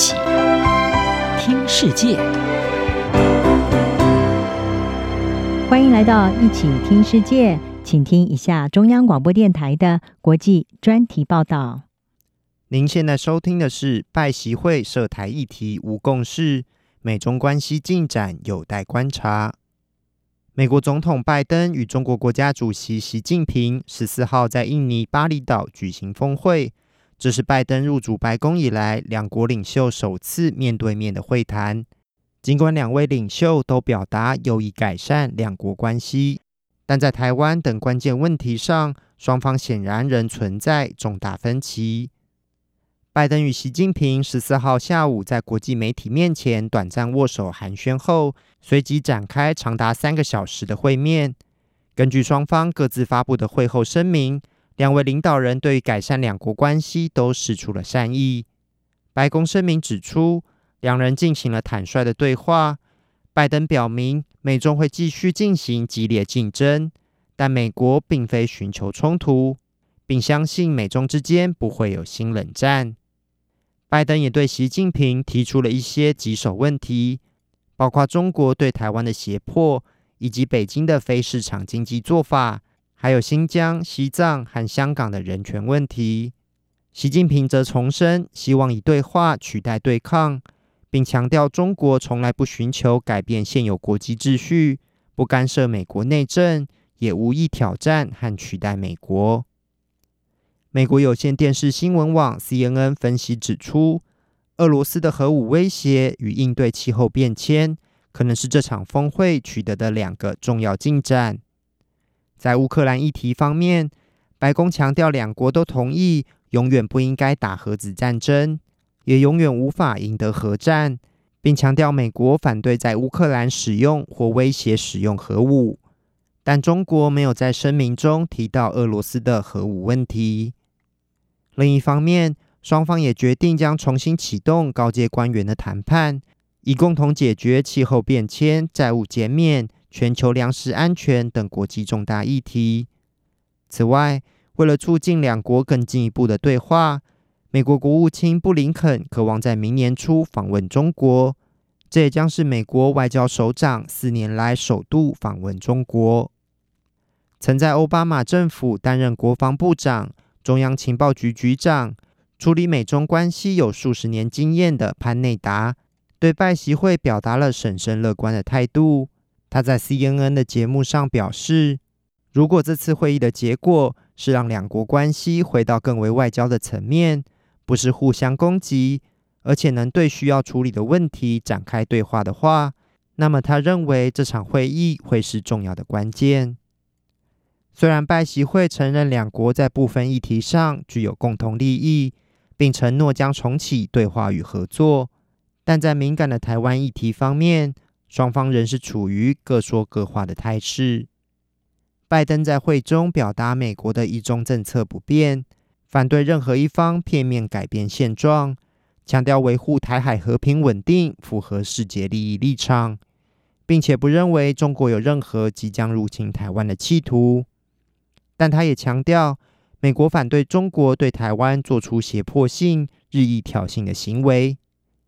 起听世界，欢迎来到一起听世界，请听一下中央广播电台的国际专题报道。您现在收听的是拜习会涉台议题无共识，美中关系进展有待观察。美国总统拜登与中国国家主席习近平十四号在印尼巴厘岛举行峰会。这是拜登入主白宫以来，两国领袖首次面对面的会谈。尽管两位领袖都表达有意改善两国关系，但在台湾等关键问题上，双方显然仍存在重大分歧。拜登与习近平十四号下午在国际媒体面前短暂握手寒暄后，随即展开长达三个小时的会面。根据双方各自发布的会后声明。两位领导人对于改善两国关系都使出了善意。白宫声明指出，两人进行了坦率的对话。拜登表明，美中会继续进行激烈竞争，但美国并非寻求冲突，并相信美中之间不会有新冷战。拜登也对习近平提出了一些棘手问题，包括中国对台湾的胁迫，以及北京的非市场经济做法。还有新疆、西藏和香港的人权问题，习近平则重申希望以对话取代对抗，并强调中国从来不寻求改变现有国际秩序，不干涉美国内政，也无意挑战和取代美国。美国有线电视新闻网 CNN 分析指出，俄罗斯的核武威胁与应对气候变迁，可能是这场峰会取得的两个重要进展。在乌克兰议题方面，白宫强调两国都同意永远不应该打核子战争，也永远无法赢得核战，并强调美国反对在乌克兰使用或威胁使用核武。但中国没有在声明中提到俄罗斯的核武问题。另一方面，双方也决定将重新启动高阶官员的谈判，以共同解决气候变迁、债务减免。全球粮食安全等国际重大议题。此外，为了促进两国更进一步的对话，美国国务卿布林肯可望在明年初访问中国。这也将是美国外交首长四年来首度访问中国。曾在奥巴马政府担任国防部长、中央情报局局长、处理美中关系有数十年经验的潘内达，对拜习会表达了审慎乐观的态度。他在 CNN 的节目上表示，如果这次会议的结果是让两国关系回到更为外交的层面，不是互相攻击，而且能对需要处理的问题展开对话的话，那么他认为这场会议会是重要的关键。虽然拜习会承认两国在部分议题上具有共同利益，并承诺将重启对话与合作，但在敏感的台湾议题方面，双方仍是处于各说各话的态势。拜登在会中表达美国的一中政策不变，反对任何一方片面改变现状，强调维护台海和平稳定符合世界利益立场，并且不认为中国有任何即将入侵台湾的企图。但他也强调，美国反对中国对台湾做出胁迫性、日益挑衅的行为。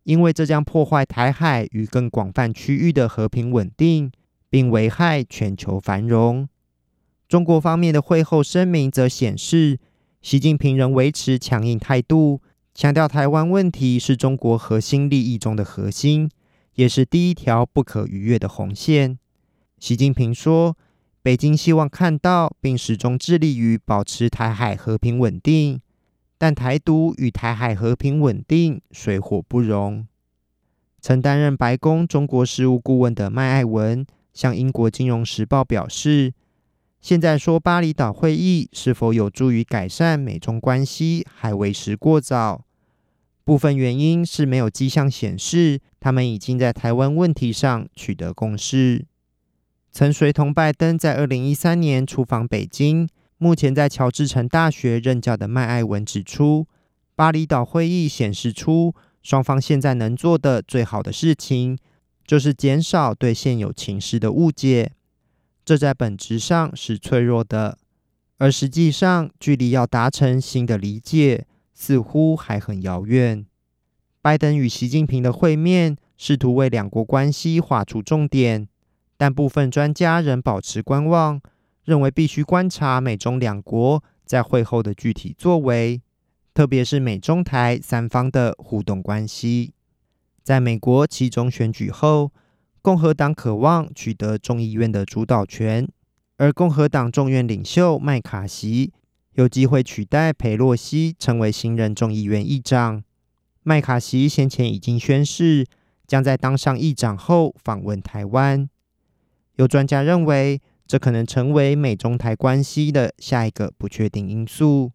因为这将破坏台海与更广泛区域的和平稳定，并危害全球繁荣。中国方面的会后声明则显示，习近平仍维持强硬态度，强调台湾问题是中国核心利益中的核心，也是第一条不可逾越的红线。习近平说：“北京希望看到并始终致力于保持台海和平稳定。”但台独与台海和平稳定水火不容。曾担任白宫中国事务顾问的麦爱文向英国金融时报表示：“现在说巴厘岛会议是否有助于改善美中关系还为时过早。部分原因是没有迹象显示他们已经在台湾问题上取得共识。”曾随同拜登在二零一三年出访北京。目前在乔治城大学任教的麦爱文指出，巴厘岛会议显示出双方现在能做的最好的事情，就是减少对现有情势的误解。这在本质上是脆弱的，而实际上距离要达成新的理解似乎还很遥远。拜登与习近平的会面试图为两国关系画出重点，但部分专家仍保持观望，认为必须观察美中两国在会后的具体作为，特别是美中台三方的互动关系。在美国期中选举后，共和党渴望取得众议院的主导权，而共和党众院领袖麦卡锡有机会取代佩洛西成为新任众议院议长。麦卡锡先前已经宣誓，将在当上议长后访问台湾。有专家认为，这可能成为美中台关系的下一个不确定因素。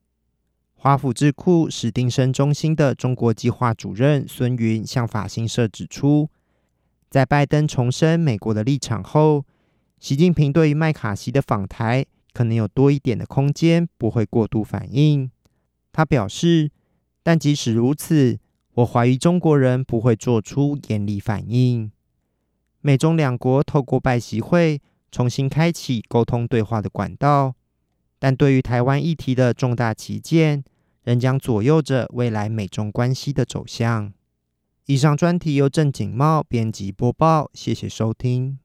华府智库史丁生中心的中国计划主任孙云向法新社指出，在拜登重申美国的立场后，习近平对于麦卡锡的访台可能有多一点的空间，不会过度反应。他表示，但即使如此，我怀疑中国人不会做出严厉反应。美中两国透过拜习会重新开启沟通对话的管道，但对于台湾议题的重大旗舰，仍将左右着未来美中关系的走向。以上专题由郑景茂编辑播报，谢谢收听。